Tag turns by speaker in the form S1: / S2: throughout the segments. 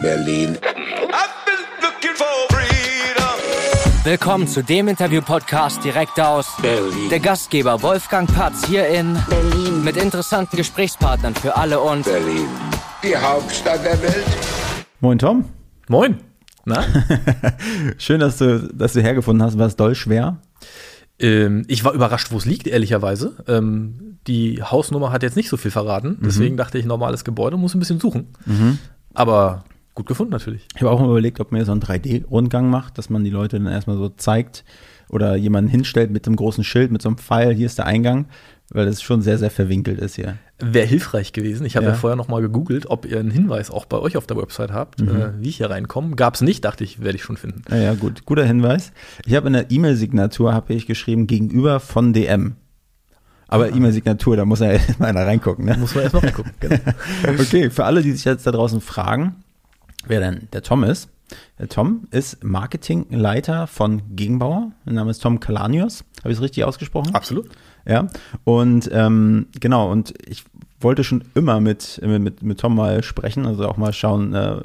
S1: Berlin.
S2: Willkommen zu dem Interview-Podcast direkt aus
S1: Berlin.
S2: der Gastgeber Wolfgang Patz hier in
S3: Berlin.
S2: mit interessanten Gesprächspartnern für alle und
S1: Berlin. Die Hauptstadt der Welt.
S4: Moin Tom.
S5: Moin. Na?
S4: Schön, dass du, dass du hergefunden hast. War es doll schwer?
S5: ähm, ich war überrascht, wo es liegt, ehrlicherweise. Ähm, die Hausnummer hat jetzt nicht so viel verraten. Deswegen dachte ich, normales Gebäude, muss ein bisschen suchen. Aber gut gefunden natürlich.
S4: Ich habe auch mal überlegt, ob man so einen 3D-Rundgang macht, dass man die Leute dann erstmal so zeigt oder jemanden hinstellt mit einem großen Schild, mit so einem Pfeil, hier ist der Eingang, weil das schon sehr, sehr verwinkelt ist hier.
S5: Wäre hilfreich gewesen. Ich habe ja.
S4: Ja.
S5: vorher noch mal gegoogelt, ob ihr einen Hinweis auch bei euch auf der Website habt, äh, wie ich hier reinkomme. Gab es nicht, dachte ich, werde ich schon finden.
S4: Naja, gut, guter Hinweis. Ich habe in der E-Mail-Signatur habe ich geschrieben, gegenüber von DM. Aber E-Mail-Signatur, da muss ja mal einer reingucken, ne?
S5: Muss man erst mal reingucken. genau.
S4: Okay, für alle, die sich jetzt da draußen fragen, wer denn der Tom ist. Der Tom ist Marketingleiter von Gegenbauer. Mein Name ist Tom Kalanios. Habe ich es richtig ausgesprochen?
S5: Absolut.
S4: Ja. Und ähm, genau, und ich wollte schon immer mit, mit, mit Tom mal sprechen, also auch mal schauen, äh,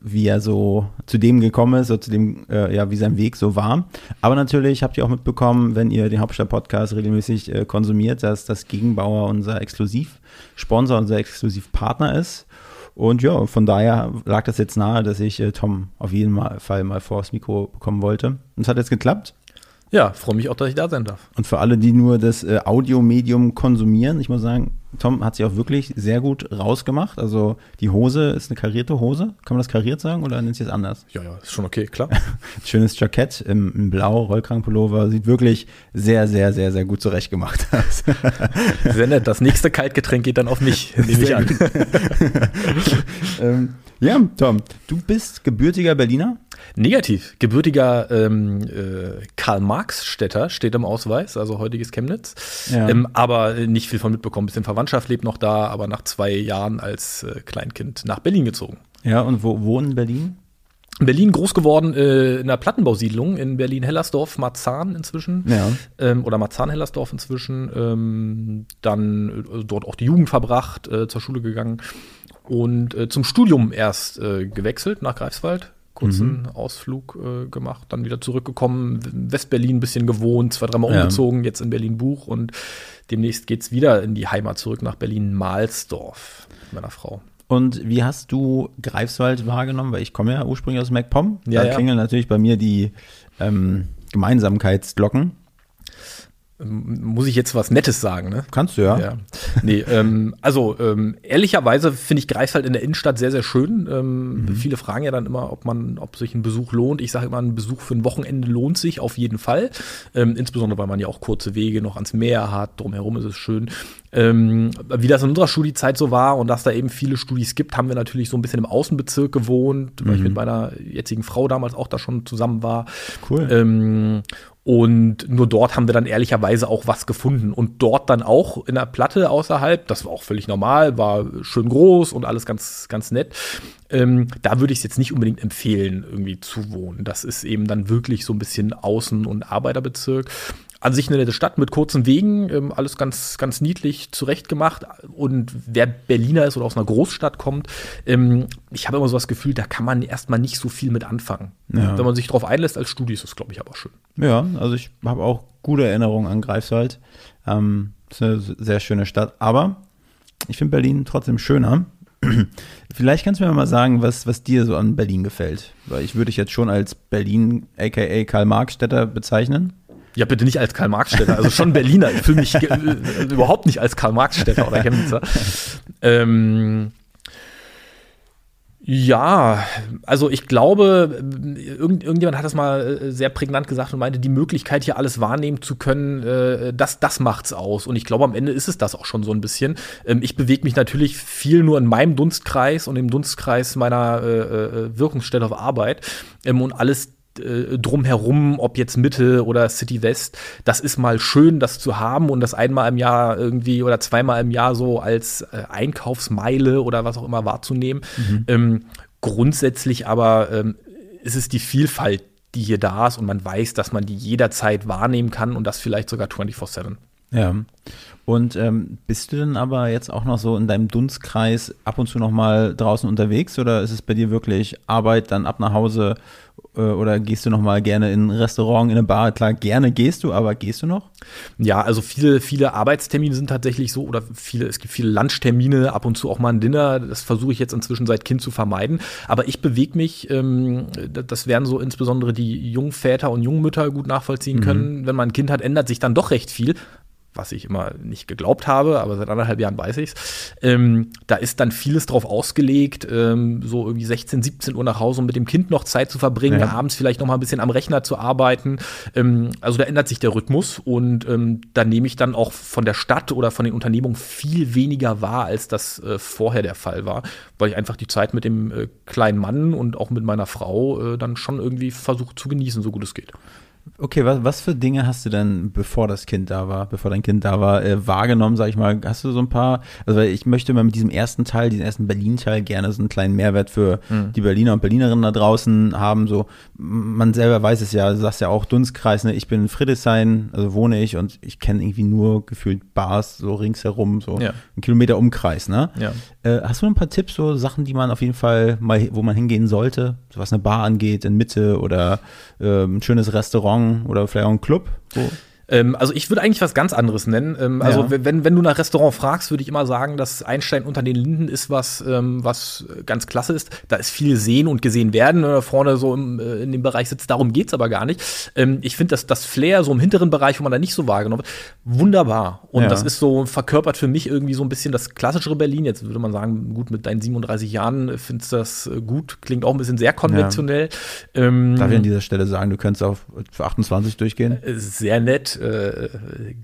S4: wie er so zu dem gekommen ist, so zu dem, äh, ja, wie sein Weg so war. Aber natürlich habt ihr auch mitbekommen, wenn ihr den Hauptstadt-Podcast regelmäßig äh, konsumiert, dass das Gegenbauer unser Exklusivsponsor, unser Exklusivpartner ist. Und ja, von daher lag das jetzt nahe, dass ich äh, Tom auf jeden Fall mal vors Mikro bekommen wollte. Und es hat jetzt geklappt.
S5: Ja, freue mich auch, dass ich da sein darf.
S4: Und für alle, die nur das äh, Audiomedium konsumieren, ich muss sagen, Tom hat sich auch wirklich sehr gut rausgemacht. Also die Hose ist eine karierte Hose. Kann man das kariert sagen oder nennt sich das anders?
S5: Ja, ja, ist schon okay, klar.
S4: Schönes Jackett im, im Blau, Rollkragenpullover. Sieht wirklich sehr, sehr, sehr, sehr gut zurechtgemacht aus.
S5: Sehr nett. Das nächste Kaltgetränk geht dann auf mich, nehme ich an.
S4: ähm, ja, Tom, du bist gebürtiger Berliner.
S5: Negativ. Gebürtiger ähm, äh, Karl-Marx-Städter steht im Ausweis, also heutiges Chemnitz.
S4: Ja.
S5: Ähm, aber nicht viel von mitbekommen. Bisschen Verwandtschaft lebt noch da, aber nach zwei Jahren als äh, Kleinkind nach Berlin gezogen.
S4: Ja, und wo wohnen in Berlin?
S5: In Berlin groß geworden äh, in einer Plattenbausiedlung in Berlin-Hellersdorf, Marzahn inzwischen.
S4: Ja.
S5: Ähm, oder Marzahn-Hellersdorf inzwischen. Ähm, dann äh, dort auch die Jugend verbracht, äh, zur Schule gegangen und äh, zum Studium erst äh, gewechselt nach Greifswald. Kurzen Ausflug äh, gemacht, dann wieder zurückgekommen, in Westberlin ein bisschen gewohnt, zwei, dreimal
S4: Ja.
S5: umgezogen, jetzt in Berlin-Buch und demnächst geht's wieder in die Heimat zurück nach Berlin-Mahlsdorf mit meiner Frau.
S4: Und wie hast du Greifswald wahrgenommen? Weil ich komme ja ursprünglich aus MacPom.
S5: Ja,
S4: da
S5: ja.
S4: klingeln natürlich bei mir die ähm, Gemeinsamkeitsglocken.
S5: Ähm, Muss ich jetzt was Nettes sagen, ne?
S4: Kannst du ja.
S5: Ja. Nee, ähm, also ähm, ehrlicherweise finde ich Greifswald in der Innenstadt sehr, sehr schön. Ähm, Viele fragen ja dann immer, ob man, ob sich ein Besuch lohnt. Ich sage immer, ein Besuch für ein Wochenende lohnt sich auf jeden Fall. Ähm, insbesondere, weil man ja auch kurze Wege noch ans Meer hat. Drumherum ist es schön. Ähm, wie das in unserer Studiezeit so war und dass da eben viele Studis gibt, haben wir natürlich so ein bisschen im Außenbezirk gewohnt, weil ich mit meiner jetzigen Frau damals auch da schon zusammen war.
S4: Cool.
S5: Und nur dort haben wir dann ehrlicherweise auch was gefunden. Und dort dann auch in der Platte außerhalb, das war auch völlig normal, war schön groß und alles ganz, ganz nett. Ähm, da würde ich es jetzt nicht unbedingt empfehlen, irgendwie zu wohnen. Das ist eben dann wirklich so ein bisschen Außen- und Arbeiterbezirk. An sich eine nette Stadt mit kurzen Wegen, ähm, alles ganz, ganz niedlich zurechtgemacht. Und wer Berliner ist oder aus einer Großstadt kommt, ähm, ich habe immer so das Gefühl, da kann man erstmal nicht so viel mit anfangen.
S4: Ja.
S5: Wenn man sich darauf einlässt als Studi, ist das, glaube ich, aber schön.
S4: Ja, also ich habe auch gute Erinnerungen an Greifswald. Ähm, ist eine sehr schöne Stadt, aber ich finde Berlin trotzdem schöner. Vielleicht kannst du mir mal sagen, was, was dir so an Berlin gefällt. Weil ich würde dich jetzt schon als Berlin, aka Karl-Marx-Städter bezeichnen.
S5: Ja, bitte nicht als Karl-Marx-Städter, also schon Berliner. Ich fühle mich überhaupt nicht als Karl-Marx-Städter oder Chemnitzer. Ähm, ja, also ich glaube, irgend, irgendjemand hat das mal äh, sehr prägnant gesagt und meinte, die Möglichkeit, hier alles wahrnehmen zu können, äh, das, das macht's aus. Und ich glaube, am Ende ist es das auch schon so ein bisschen. Ähm, ich bewege mich natürlich viel nur in meinem Dunstkreis und im Dunstkreis meiner äh, äh, Wirkungsstelle auf Arbeit. Ähm, und alles äh, drumherum, ob jetzt Mitte oder City West, das ist mal schön, das zu haben und das einmal im Jahr irgendwie oder zweimal im Jahr so als äh, Einkaufsmeile oder was auch immer wahrzunehmen. Ähm, grundsätzlich aber ähm, ist es die Vielfalt, die hier da ist und man weiß, dass man die jederzeit wahrnehmen kann und das vielleicht sogar 24-7.
S4: Ja. Und ähm, bist du denn aber jetzt auch noch so in deinem Dunstkreis ab und zu noch mal draußen unterwegs oder ist es bei dir wirklich Arbeit, dann ab nach Hause oder gehst du noch mal gerne in ein Restaurant, in eine Bar? Klar, gerne gehst du, aber gehst du noch?
S5: Ja, also viele, viele Arbeitstermine sind tatsächlich so oder viele, es gibt viele Lunchtermine, ab und zu auch mal ein Dinner. Das versuche ich jetzt inzwischen seit Kind zu vermeiden. Aber ich bewege mich, ähm, das werden so insbesondere die Jungväter und Jungmütter gut nachvollziehen können. Mhm. Wenn man ein Kind hat, ändert sich dann doch recht viel was ich immer nicht geglaubt habe, aber seit anderthalb Jahren weiß ich es. Ähm, da ist dann vieles drauf ausgelegt, ähm, so irgendwie 16, 17 Uhr nach Hause, um mit dem Kind noch Zeit zu verbringen, ja. abends vielleicht noch mal ein bisschen am Rechner zu arbeiten. Ähm, also da ändert sich der Rhythmus und ähm, da nehme ich dann auch von der Stadt oder von den Unternehmungen viel weniger wahr, als das äh, vorher der Fall war, weil ich einfach die Zeit mit dem äh, kleinen Mann und auch mit meiner Frau äh, dann schon irgendwie versuche zu genießen, so gut es geht.
S4: Okay, was, was für Dinge hast du denn, bevor das Kind da war, bevor dein Kind da war, äh, wahrgenommen, sag ich mal? Hast du so ein paar, also ich möchte mal mit diesem ersten Teil, diesem ersten Berlin-Teil gerne so einen kleinen Mehrwert für mhm. die Berliner und Berlinerinnen da draußen haben. So, man selber weiß es ja, du sagst ja auch Dunstkreis, ne? Ich bin in Friedrichshain, also wohne ich und ich kenne irgendwie nur gefühlt Bars so ringsherum, so ja. ein Kilometer Umkreis, ne? Ja. Äh, hast du ein paar Tipps, so Sachen, die man auf jeden Fall mal, wo man hingehen sollte, so was eine Bar angeht, in Mitte oder äh, ein schönes Restaurant oder vielleicht auch ein Club? So?
S5: Ähm, also ich würde eigentlich was ganz anderes nennen. Ähm, also ja. wenn, wenn du nach Restaurant fragst, würde ich immer sagen, dass Einstein unter den Linden ist was, ähm, was ganz klasse ist. Da ist viel sehen und gesehen werden. Da vorne so im, äh, in dem Bereich sitzt, darum geht es aber gar nicht. Ähm, ich finde, dass das Flair so im hinteren Bereich, wo man da nicht so wahrgenommen wird, wunderbar. Und ja. das ist so, verkörpert für mich irgendwie so ein bisschen das klassischere Berlin. Jetzt würde man sagen, gut, mit deinen 37 Jahren findest du das äh, gut. Klingt auch ein bisschen sehr konventionell.
S4: Ja. Ähm, Darf ich an dieser Stelle sagen, du könntest auf 28 durchgehen?
S5: Äh, sehr nett äh,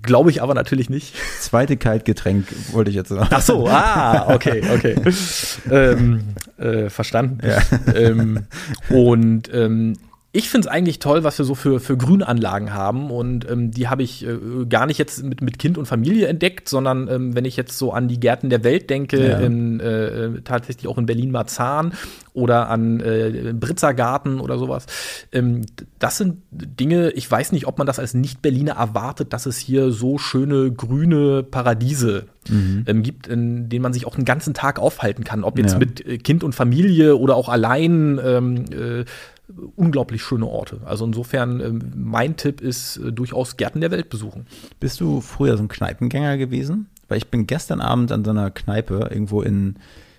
S5: Glaube ich aber natürlich nicht.
S4: Zweite Kaltgetränk wollte ich jetzt sagen.
S5: Ach so, ah, okay, okay. ähm, äh, verstanden. Ja. Ähm, und ähm, ich finde es eigentlich toll, was wir so für, für Grünanlagen haben. Und ähm, die habe ich äh, gar nicht jetzt mit, mit Kind und Familie entdeckt, sondern ähm, wenn ich jetzt so an die Gärten der Welt denke, ja. in, äh, tatsächlich auch in Berlin-Marzahn oder an äh, Britzergarten oder sowas. Ähm, das sind Dinge, ich weiß nicht, ob man das als Nicht-Berliner erwartet, dass es hier so schöne grüne Paradiese mhm. ähm, gibt, in denen man sich auch einen ganzen Tag aufhalten kann. Ob jetzt ja. mit äh, Kind und Familie oder auch allein. Ähm, äh, unglaublich schöne Orte. Also insofern, äh, mein Tipp ist äh, durchaus Gärten der Welt besuchen.
S4: Bist du früher so ein Kneipengänger gewesen? Weil ich bin gestern Abend an so einer Kneipe irgendwo in,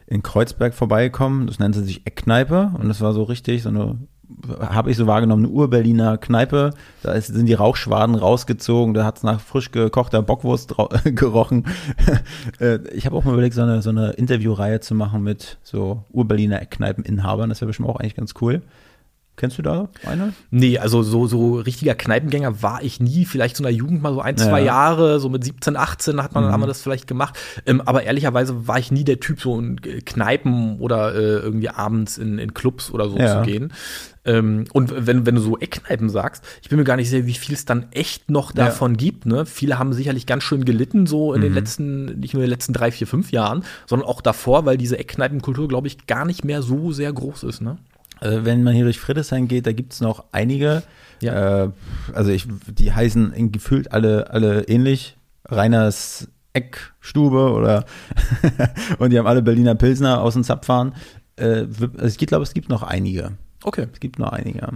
S4: in Kreuzberg vorbeigekommen. Das nannte sich Eckkneipe und das war so richtig so eine habe ich so wahrgenommen, eine Ur-Berliner Kneipe. Da ist, sind die Rauchschwaden rausgezogen, da hat es nach frisch gekochter Bockwurst gerochen. Äh, ich habe auch mal überlegt, so eine, so eine Interviewreihe zu machen mit so Ur-Berliner Eckkneipeninhabern. Das wäre bestimmt auch eigentlich ganz cool. Kennst du da eine?
S5: Nee, also so, so richtiger Kneipengänger war ich nie. Vielleicht so in der Jugend mal so ein, zwei ja. Jahre, so mit 17, 18 hat man, mhm. haben wir das vielleicht gemacht. Ähm, aber ehrlicherweise war ich nie der Typ, so in Kneipen oder äh, irgendwie abends in, in Clubs oder so ja. zu gehen. Ähm, und wenn, wenn du so Eckkneipen sagst, ich bin mir gar nicht sicher, wie viel es dann echt noch davon ja. gibt. Ne? Viele haben sicherlich ganz schön gelitten, so in mhm. den letzten, nicht nur in den letzten drei, vier, fünf Jahren, sondern auch davor, weil diese Eckkneipenkultur, glaube ich, gar nicht mehr so sehr groß ist. Ne?
S4: Also wenn man hier durch Friedrichshain geht, da gibt es noch einige. Ja. Äh, also ich, die heißen gefühlt alle, alle ähnlich. Reiners Eckstube oder und die haben alle Berliner Pilsner aus dem Zapfahren. Äh, also ich glaube, es gibt noch einige. Okay. Es gibt noch einige.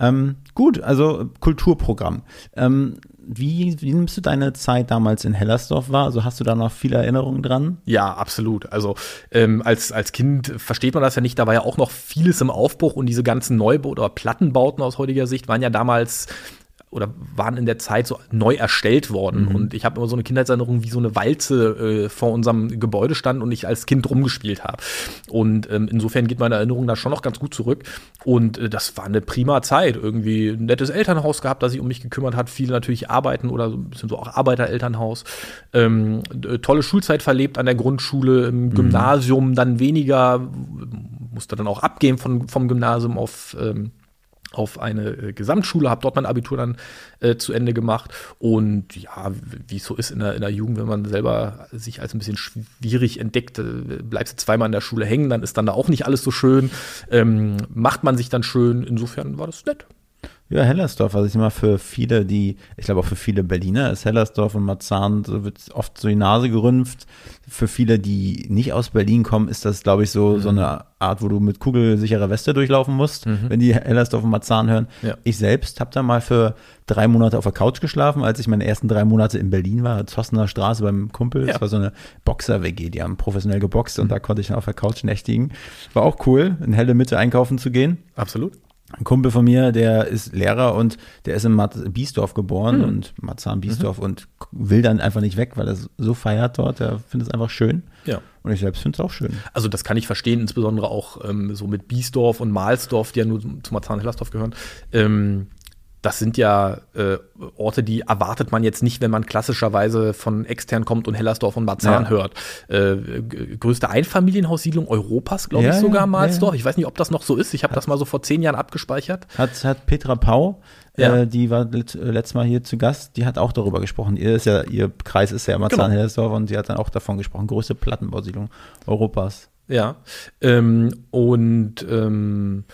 S4: Ähm, gut, also Kulturprogramm. Ähm, wie, wie nimmst du deine Zeit damals in Hellersdorf wahr? Also hast du da noch viele Erinnerungen dran?
S5: Ja, absolut. Also ähm, als, als Kind versteht man das ja nicht. Da war ja auch noch vieles im Aufbruch und diese ganzen Neubauten oder Plattenbauten aus heutiger Sicht waren ja damals oder waren in der Zeit so neu erstellt worden. Mhm. Und ich habe immer so eine Kindheitserinnerung, wie so eine Walze äh, vor unserem Gebäude stand und ich als Kind rumgespielt habe. Und ähm, insofern geht meine Erinnerung da schon noch ganz gut zurück. Und äh, das war eine prima Zeit. Irgendwie ein nettes Elternhaus gehabt, das sich um mich gekümmert hat. Viele natürlich arbeiten oder so ein bisschen so auch Arbeiterelternhaus. Ähm, äh, tolle Schulzeit verlebt an der Grundschule, im mhm. Gymnasium dann weniger, musste dann auch abgehen von, vom Gymnasium auf ähm, auf eine äh, Gesamtschule, habe dort mein Abitur dann äh, zu Ende gemacht. Und ja, wie es so ist in der, in der Jugend, wenn man selber sich als ein bisschen schwierig entdeckt, äh, bleibst du zweimal in der Schule hängen, dann ist dann da auch nicht alles so schön. Ähm, macht man sich dann schön. Insofern war das nett.
S4: Ja, Hellersdorf, also ich mal, für viele, die, ich glaube auch für viele Berliner ist Hellersdorf und Marzahn, so wird oft so die Nase gerümpft. Für viele, die nicht aus Berlin kommen, ist das, glaube ich, so, mhm. so eine Art, wo du mit kugelsicherer Weste durchlaufen musst, mhm. wenn die Hellersdorf und Marzahn hören. Ja. Ich selbst habe da mal für drei Monate auf der Couch geschlafen, als ich meine ersten drei Monate in Berlin war, Zossener Straße beim Kumpel. Ja. Das war so eine Boxer-WG, die haben professionell geboxt und mhm. da konnte ich dann auf der Couch nächtigen. War auch cool, in helle Mitte einkaufen zu gehen.
S5: Absolut.
S4: Ein Kumpel von mir, der ist Lehrer und der ist in Biesdorf geboren mhm. und Marzahn Biesdorf mhm. und will dann einfach nicht weg, weil er so feiert dort. Er findet es einfach schön.
S5: Ja.
S4: Und ich selbst finde es auch schön.
S5: Also das kann ich verstehen, insbesondere auch ähm, so mit Biesdorf und Mahlsdorf, die ja nur zu Marzahn-Hellersdorf gehören. Ähm, das sind ja äh, Orte, die erwartet man jetzt nicht, wenn man klassischerweise von extern kommt und Hellersdorf und Marzahn ja. hört. Äh, größte Einfamilienhaussiedlung Europas, glaube ja, ich sogar, Mahlsdorf. Ja, ich weiß nicht, ob das noch so ist. Ich habe das mal so vor zehn Jahren abgespeichert.
S4: Hat, hat Petra Pau, äh, die war let, äh, letztes Mal hier zu Gast, die hat auch darüber gesprochen. Ihr, ist ja, ihr Kreis ist ja Marzahn-Hellersdorf genau. und sie hat dann auch davon gesprochen. Größte Plattenbausiedlung Europas.
S5: Ja. Ähm, und ähm,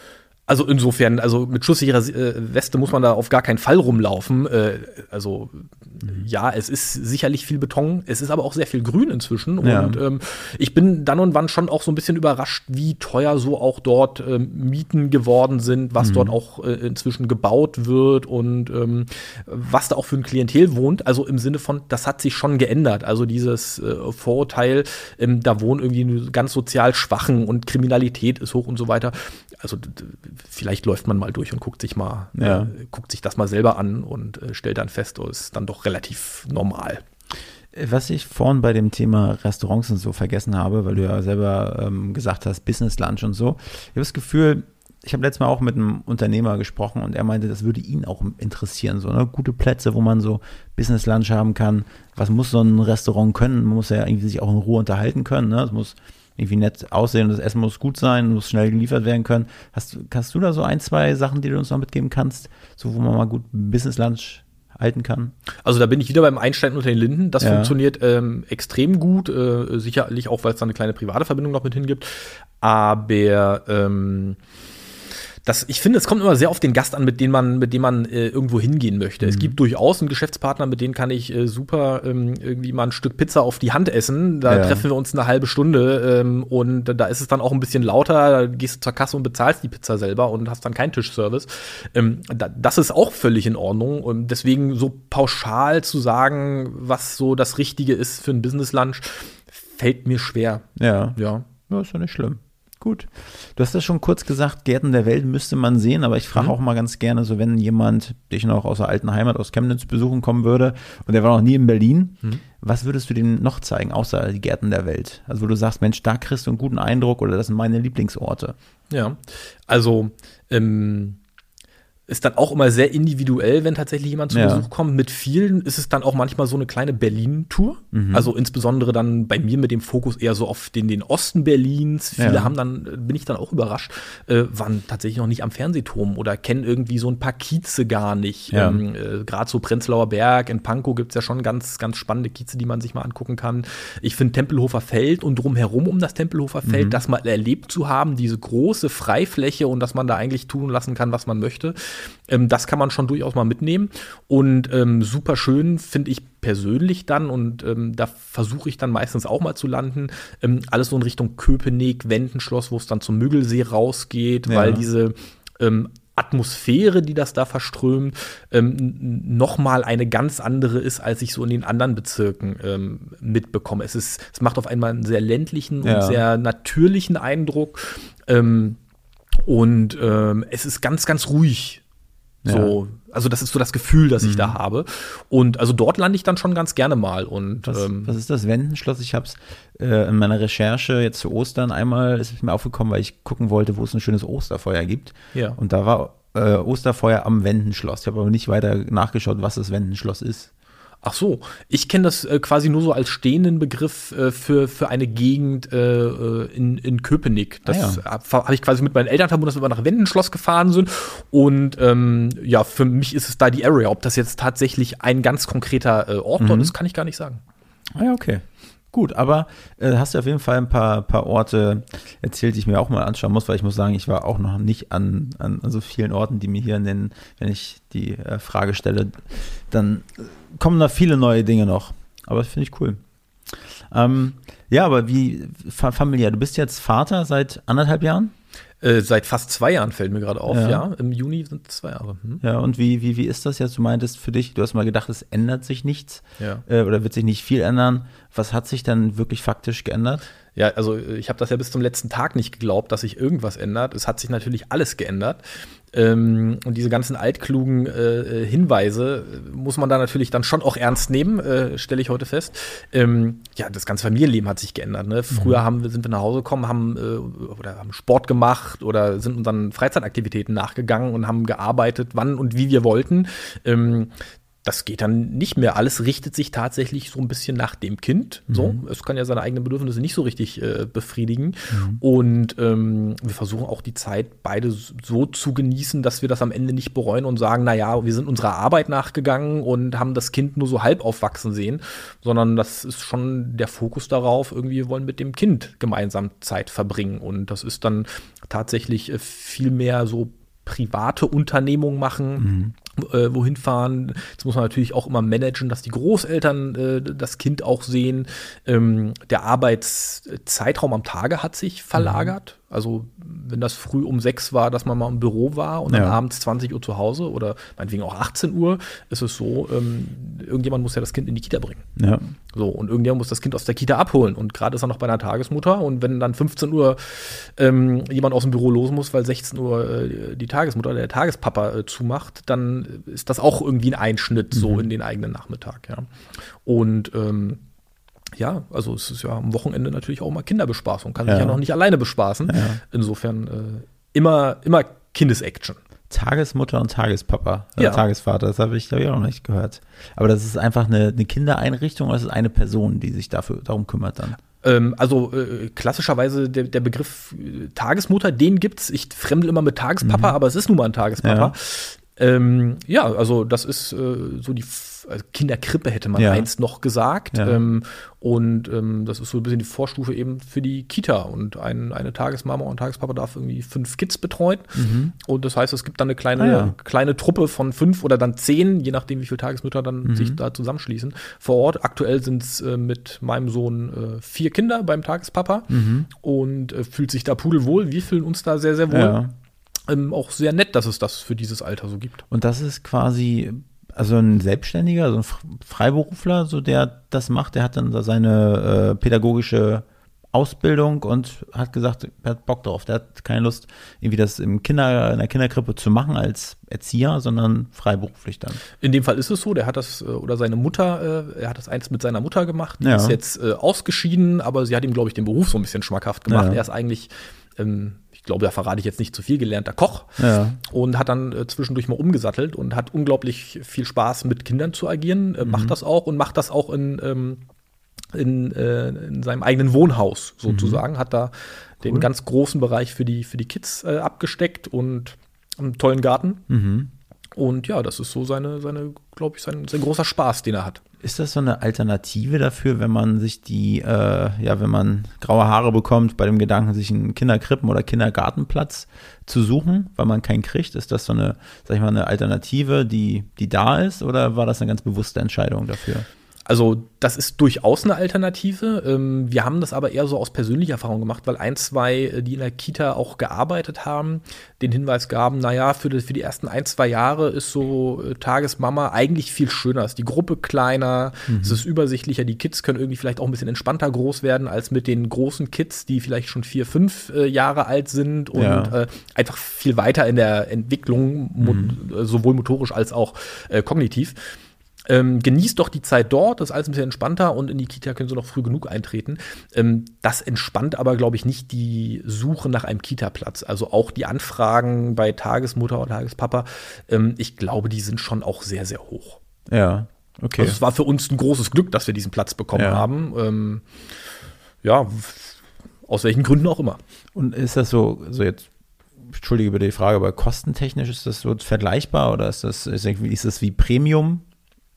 S5: also insofern, also mit schusssicherer äh, Weste muss man da auf gar keinen Fall rumlaufen. Äh, also mhm. ja, es ist sicherlich viel Beton, es ist aber auch sehr viel Grün inzwischen. Ja. Und ähm, ich bin dann und wann schon auch so ein bisschen überrascht, wie teuer so auch dort ähm, Mieten geworden sind, was mhm. dort auch äh, inzwischen gebaut wird und ähm, was da auch für ein Klientel wohnt. Also im Sinne von, das hat sich schon geändert. Also dieses äh, Vorurteil, ähm, da wohnen irgendwie ganz sozial Schwachen und Kriminalität ist hoch und so weiter. Also vielleicht läuft man mal durch und guckt sich mal, ja. äh, guckt sich das mal selber an und äh, stellt dann fest, oh, ist dann doch relativ normal.
S4: Was ich vorhin bei dem Thema Restaurants und so vergessen habe, weil du ja selber ähm, gesagt hast, Business Lunch und so. Ich habe das Gefühl, ich habe letztes Mal auch mit einem Unternehmer gesprochen und er meinte, das würde ihn auch interessieren. So ne? gute Plätze, wo man so Business Lunch haben kann. Was muss so ein Restaurant können? Man muss ja irgendwie sich auch in Ruhe unterhalten können. Ne? Es muss irgendwie nett aussehen und das Essen muss gut sein, muss schnell geliefert werden können. Hast, hast du da so ein, zwei Sachen, die du uns noch mitgeben kannst, so wo man mal gut Business Lunch halten kann?
S5: Also da bin ich wieder beim Einstein unter den Linden. Das ja. funktioniert ähm, extrem gut, äh, sicherlich auch, weil es da eine kleine private Verbindung noch mit hingibt. Aber ähm, das, ich finde, es kommt immer sehr auf den Gast an, mit dem man, mit dem man äh, irgendwo hingehen möchte. Mhm. Es gibt durchaus einen Geschäftspartner, mit dem kann ich äh, super ähm, irgendwie mal ein Stück Pizza auf die Hand essen. Da ja. treffen wir uns eine halbe Stunde ähm, und da ist es dann auch ein bisschen lauter. Da gehst du zur Kasse und bezahlst die Pizza selber und hast dann keinen Tischservice. Ähm, da, das ist auch völlig in Ordnung. Und deswegen so pauschal zu sagen, was so das Richtige ist für ein Business Lunch, fällt mir schwer.
S4: Ja. Ja. Ja, ist ja nicht schlimm. Gut. Du hast das schon kurz gesagt, Gärten der Welt müsste man sehen, aber ich frage mhm. auch mal ganz gerne, so wenn jemand dich noch aus der alten Heimat, aus Chemnitz besuchen kommen würde und der war noch nie in Berlin, mhm. was würdest du dem noch zeigen, außer die Gärten der Welt? Also wo du sagst, Mensch, da kriegst du einen guten Eindruck oder das sind meine Lieblingsorte.
S5: Ja, also ähm, ist dann auch immer sehr individuell, wenn tatsächlich jemand zu ja. Besuch kommt. Mit vielen ist es dann auch manchmal so eine kleine Berlin-Tour. Mhm. Also insbesondere dann bei mir mit dem Fokus eher so auf den, den Osten Berlins. Viele ja. haben dann, bin ich dann auch überrascht, äh, waren tatsächlich noch nicht am Fernsehturm oder kennen irgendwie so ein paar Kieze gar nicht. Ja. Ähm, äh, Gerade so Prenzlauer Berg, in Pankow gibt es ja schon ganz, ganz spannende Kieze, die man sich mal angucken kann. Ich finde Tempelhofer Feld und drumherum um das Tempelhofer Feld, mhm. das mal erlebt zu haben, diese große Freifläche und dass man da eigentlich tun lassen kann, was man möchte ähm, das kann man schon durchaus mal mitnehmen. Und ähm, super schön finde ich persönlich dann, und ähm, da versuche ich dann meistens auch mal zu landen, ähm, alles so in Richtung Köpenick, Wendenschloss, wo es dann zum Müggelsee rausgeht, ja. weil diese ähm, Atmosphäre, die das da verströmt, ähm, nochmal eine ganz andere ist, als ich so in den anderen Bezirken ähm, mitbekomme. Es, ist, es macht auf einmal einen sehr ländlichen ja. und sehr natürlichen Eindruck. Ähm, und ähm, es ist ganz, ganz ruhig so, ja. also das ist so das Gefühl, das ich da mhm. habe. Und also dort lande ich dann schon ganz gerne mal. Und
S4: was, ähm, was ist das Wendenschloss? Ich habe es äh, in meiner Recherche jetzt zu Ostern einmal ist mir aufgekommen, weil ich gucken wollte, wo es ein schönes Osterfeuer gibt.
S5: Ja.
S4: Und da war äh, Osterfeuer am Wendenschloss. Ich habe aber nicht weiter nachgeschaut, was das Wendenschloss ist.
S5: Ach so, ich kenne das äh, quasi nur so als stehenden Begriff äh, für, für eine Gegend äh, äh in, in Köpenick. Das ah, ja. habe ich quasi mit meinen Eltern verbunden, dass wir nach Wendenschloss gefahren sind. Und ähm, ja, für mich ist es da die Area. Ob das jetzt tatsächlich ein ganz konkreter äh, Ort mhm. dort ist, kann ich gar nicht sagen.
S4: Ah ja, okay. Gut, aber äh, hast du auf jeden Fall ein paar, paar Orte erzählt, die ich mir auch mal anschauen muss, weil ich muss sagen, ich war auch noch nicht an, an, so vielen Orten, die mir hier nennen, wenn ich die äh, Frage stelle, dann kommen da viele neue Dinge noch. Aber das finde ich cool. Ähm, ja, aber wie fa familiär? Du bist jetzt Vater seit anderthalb Jahren?
S5: Äh, seit fast zwei Jahren fällt mir gerade auf,
S4: Ja.
S5: ja. Im Juni sind es zwei Jahre. Hm?
S4: Ja, und wie, wie, wie ist das jetzt? Du meintest für dich, du hast mal gedacht, es ändert sich nichts
S5: Ja.
S4: äh, oder wird sich nicht viel ändern. Was hat sich dann wirklich faktisch geändert?
S5: Ja, also äh, ich habe das ja bis zum letzten Tag nicht geglaubt, dass sich irgendwas ändert. Es hat sich natürlich alles geändert. Ähm, und diese ganzen altklugen äh, Hinweise äh, muss man da natürlich dann schon auch ernst nehmen, äh, stelle ich heute fest. Ähm, ja, das ganze Familienleben hat sich geändert. Ne? Früher haben wir, sind wir nach Hause gekommen, haben äh, oder haben Sport gemacht oder sind unseren Freizeitaktivitäten nachgegangen und haben gearbeitet, wann und wie wir wollten. Ähm, das geht dann nicht mehr. Alles richtet sich tatsächlich so ein bisschen nach dem Kind. So, es kann ja seine eigenen Bedürfnisse nicht so richtig äh, befriedigen. Und ähm, wir versuchen auch die Zeit beide so zu genießen, dass wir das am Ende nicht bereuen und sagen, na ja, wir sind unserer Arbeit nachgegangen und haben das Kind nur so halb aufwachsen sehen, sondern das ist schon der Fokus darauf, irgendwie wir wollen mit dem Kind gemeinsam Zeit verbringen. Und das ist dann tatsächlich äh, viel mehr so private Unternehmungen machen, äh, wohin fahren. Jetzt muss man natürlich auch immer managen, dass die Großeltern äh, das Kind auch sehen. Ähm, der Arbeitszeitraum am Tage hat sich verlagert. Also wenn das früh um sechs war, dass man mal im Büro war und dann
S4: Ja.
S5: abends 20 Uhr zu Hause oder meinetwegen auch 18 Uhr, ist es so, ähm, irgendjemand muss ja das Kind in die Kita bringen.
S4: Ja.
S5: So, und irgendjemand muss das Kind aus der Kita abholen. Und gerade ist er noch bei einer Tagesmutter. Und wenn dann 15 Uhr ähm, jemand aus dem Büro los muss, weil 16 Uhr äh, die Tagesmutter, der Tagespapa äh, zumacht, dann ist das auch irgendwie ein Einschnitt so in den eigenen Nachmittag. Ja. Und ähm, ja, also es ist ja am Wochenende natürlich auch mal Kinderbespaßung. Kann sich
S4: Ja.
S5: ja noch nicht alleine bespaßen. Insofern äh, immer, immer Kindesaction.
S4: Tagesmutter und Tagespapa,
S5: Ja.
S4: Tagesvater, das habe ich, glaube ich, auch noch nicht gehört. Aber das ist einfach eine, eine Kindereinrichtung oder ist eine Person, die sich dafür darum kümmert dann?
S5: Ähm, also äh, klassischerweise der, der Begriff äh, Tagesmutter, den gibt's. Ich fremdel immer mit Tagespapa, aber es ist nun mal ein Tagespapa.
S4: Ja.
S5: Ähm, ja, also das ist äh, so die F also Kinderkrippe, hätte man
S4: Ja.
S5: einst noch gesagt.
S4: Ja.
S5: Ähm, und ähm, das ist so ein bisschen die Vorstufe eben für die Kita. Und ein, eine Tagesmama und ein Tagespapa darf irgendwie fünf Kids betreuen. Und das heißt, es gibt dann eine kleine,
S4: Mhm. Ah, ja.
S5: kleine Truppe von fünf oder dann zehn, je nachdem, wie viele Tagesmütter dann
S4: Mhm.
S5: sich da zusammenschließen. Vor Ort, aktuell sind es äh, mit meinem Sohn äh, vier Kinder beim Tagespapa und äh, fühlt sich da pudelwohl. Wir fühlen uns da sehr, sehr wohl.
S4: Ja.
S5: Ähm, auch sehr nett, dass es das für dieses Alter so gibt.
S4: Und das ist quasi, also ein Selbstständiger, also ein Freiberufler, so der das macht, der hat dann da seine äh, pädagogische Ausbildung und hat gesagt, er hat Bock drauf. Der hat keine Lust, irgendwie das im Kinder, in der Kinderkrippe zu machen als Erzieher, sondern freiberuflich dann.
S5: In dem Fall ist es so, der hat das, äh, oder seine Mutter, äh, er hat das eins mit seiner Mutter gemacht. Die
S4: Ja.
S5: ist jetzt äh, ausgeschieden, aber sie hat ihm, glaube ich, den Beruf so ein bisschen schmackhaft gemacht.
S4: Ja.
S5: Er ist eigentlich, ähm, ich glaube, da verrate ich jetzt nicht zu viel, gelernter Koch.
S4: Ja.
S5: Und hat dann äh, zwischendurch mal umgesattelt und hat unglaublich viel Spaß mit Kindern zu agieren, äh, macht das auch und macht das auch in, ähm, in, äh, in seinem eigenen Wohnhaus sozusagen, hat da den ganz großen Bereich für die, für die Kids äh, abgesteckt und einen tollen Garten. Und ja, das ist so seine, seine glaube ich, sein, sein großer Spaß, den er hat.
S4: Ist das so eine Alternative dafür, wenn man sich die, äh, ja, wenn man graue Haare bekommt, bei dem Gedanken, sich einen Kinderkrippen- oder Kindergartenplatz zu suchen, weil man keinen kriegt? Ist das so eine, sag ich mal, eine Alternative, die, die da ist, oder war das eine ganz bewusste Entscheidung dafür?
S5: Also, das ist durchaus eine Alternative. Ähm, wir haben das aber eher so aus persönlicher Erfahrung gemacht, weil ein, zwei, äh, die in der Kita auch gearbeitet haben, den Hinweis gaben, naja, für die, für die ersten ein, zwei Jahre ist so äh, Tagesmama eigentlich viel schöner. Ist die Gruppe kleiner, es ist übersichtlicher, die Kids können irgendwie vielleicht auch ein bisschen entspannter groß werden als mit den großen Kids, die vielleicht schon vier, fünf äh, Jahre alt sind und
S4: Ja.
S5: äh, einfach viel weiter in der Entwicklung, äh, sowohl motorisch als auch kognitiv. Ähm, genießt doch die Zeit dort, das ist alles ein bisschen entspannter und in die Kita können sie noch früh genug eintreten. Ähm, das entspannt aber, glaube ich, nicht die Suche nach einem Kita-Platz. Also auch die Anfragen bei Tagesmutter oder Tagespapa, ähm, ich glaube, die sind schon auch sehr, sehr hoch.
S4: Ja, okay.
S5: Also es war für uns ein großes Glück, dass wir diesen Platz bekommen
S4: Ja.
S5: haben. Ähm, ja, aus welchen Gründen auch immer.
S4: Und ist das so, so jetzt, entschuldige bitte die Frage, aber kostentechnisch ist das so vergleichbar oder ist das, ist das wie Premium?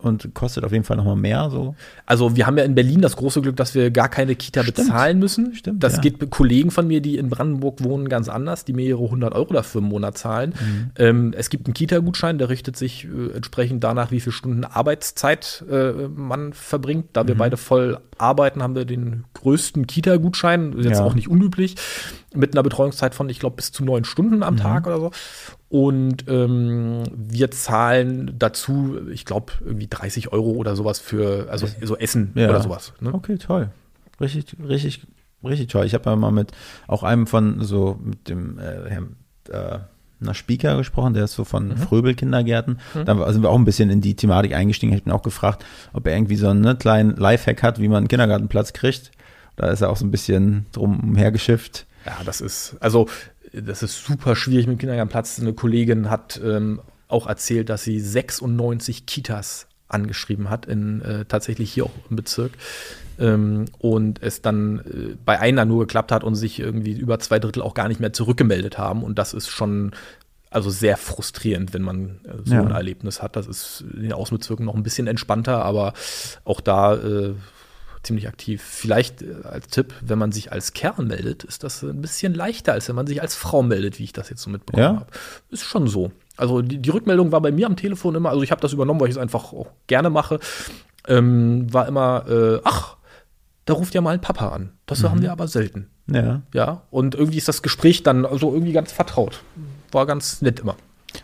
S4: Und kostet auf jeden Fall nochmal mehr. So.
S5: Also wir haben ja in Berlin das große Glück, dass wir gar keine Kita
S4: Stimmt.
S5: bezahlen müssen.
S4: Stimmt,
S5: das
S4: ja.
S5: geht mit Kollegen von mir, die in Brandenburg wohnen, ganz anders, die mehrere hundert Euro dafür im Monat zahlen.
S4: Mhm.
S5: Ähm, es gibt einen Kita-Gutschein, der richtet sich äh, entsprechend danach, wie viele Stunden Arbeitszeit äh, man verbringt. Da
S4: Mhm.
S5: wir beide voll arbeiten, haben wir den größten Kita-Gutschein, jetzt
S4: Ja.
S5: auch nicht unüblich, mit einer Betreuungszeit von, ich glaube, bis zu neun Stunden
S4: Mhm.
S5: am Tag oder so. Und ähm, wir zahlen dazu, ich glaube, irgendwie 30 Euro oder sowas für, also so Essen
S4: Ja.
S5: oder sowas. Ne?
S4: Okay, toll. Richtig, richtig, richtig toll. Ich habe ja mal mit auch einem von so mit dem äh, Herrn äh, einer Speaker gesprochen, der ist so von Fröbel Kindergärten. Da war- sind wir auch ein bisschen in die Thematik eingestiegen. Ich habe ihn auch gefragt, ob er irgendwie so einen ne, kleinen Lifehack hat, wie man einen Kindergartenplatz kriegt. Da ist er auch so ein bisschen drum umhergeschifft.
S5: Ja, das ist, also, das ist super schwierig mit dem Kindergartenplatz. Eine Kollegin hat ähm, auch erzählt, dass sie 96 Kitas angeschrieben hat, in äh, tatsächlich hier auch im Bezirk. Ähm, und es dann äh, bei einer nur geklappt hat und sich irgendwie über zwei Drittel auch gar nicht mehr zurückgemeldet haben. Und das ist schon also sehr frustrierend, wenn man äh, so
S4: Ja.
S5: ein Erlebnis hat. Das ist in den Außenbezirken noch ein bisschen entspannter, aber auch da äh, ziemlich aktiv. Vielleicht äh, als Tipp, wenn man sich als Kerl meldet, ist das ein bisschen leichter, als wenn man sich als Frau meldet, wie ich das jetzt so mitbekommen
S4: Ja?
S5: habe. Ist schon so. Also die, die Rückmeldung war bei mir am Telefon immer, also ich habe das übernommen, weil ich es einfach auch gerne mache, ähm, war immer, äh, ach, da ruft ja mal ein Papa an. Das haben wir aber selten.
S4: Ja.
S5: Ja, und irgendwie ist das Gespräch dann also irgendwie ganz vertraut. War ganz nett immer.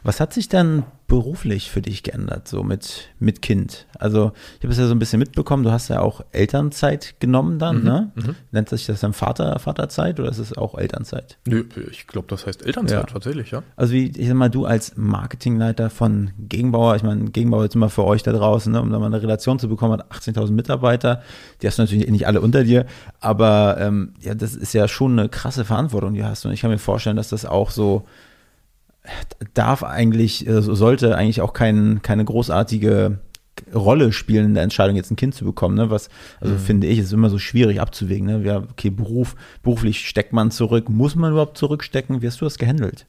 S4: Was hat sich dann beruflich für dich geändert, so mit, mit Kind? Also, ich habe es ja so ein bisschen mitbekommen, du hast ja auch Elternzeit genommen dann, ne? Nennt sich das dann Vater, Vaterzeit oder ist es auch Elternzeit?
S5: Nö, ich glaube, das heißt Elternzeit
S4: Ja.
S5: tatsächlich, ja.
S4: Also, wie, ich sag mal, du als Marketingleiter von Gegenbauer, ich meine, Gegenbauer ist immer für euch da draußen, ne, um da mal eine Relation zu bekommen, hat 18.000 Mitarbeiter. Die hast du natürlich nicht alle unter dir, aber ähm, ja, das ist ja schon eine krasse Verantwortung, die hast du. Und ich kann mir vorstellen, dass das auch so darf eigentlich, äh, sollte eigentlich auch kein, keine großartige Rolle spielen in der Entscheidung, jetzt ein Kind zu bekommen. Ne? Was, also finde ich, ist immer so schwierig abzuwägen. Ne? Ja, okay, Beruf, beruflich steckt man zurück. Muss man überhaupt zurückstecken? Wie hast du das gehandelt?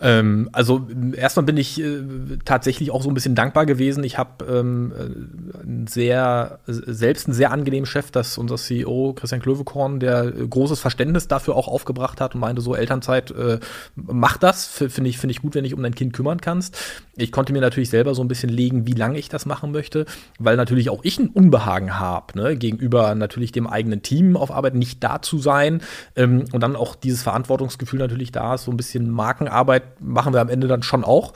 S5: Ähm, also erstmal bin ich äh, tatsächlich auch so ein bisschen dankbar gewesen. Ich habe ähm, äh, sehr, selbst einen sehr angenehmen Chef, das unser CEO Christian Klövekorn, der äh, großes Verständnis dafür auch aufgebracht hat und meinte so, Elternzeit, äh, mach das, finde ich, finde ich gut, wenn du dich um dein Kind kümmern kannst. Ich konnte mir natürlich selber so ein bisschen legen, wie lange ich das machen möchte, weil natürlich auch ich ein Unbehagen habe, ne, gegenüber natürlich dem eigenen Team auf Arbeit nicht da zu sein ähm, und dann auch dieses Verantwortungsgefühl natürlich da ist, so ein bisschen Markenarbeit machen wir am Ende dann schon auch.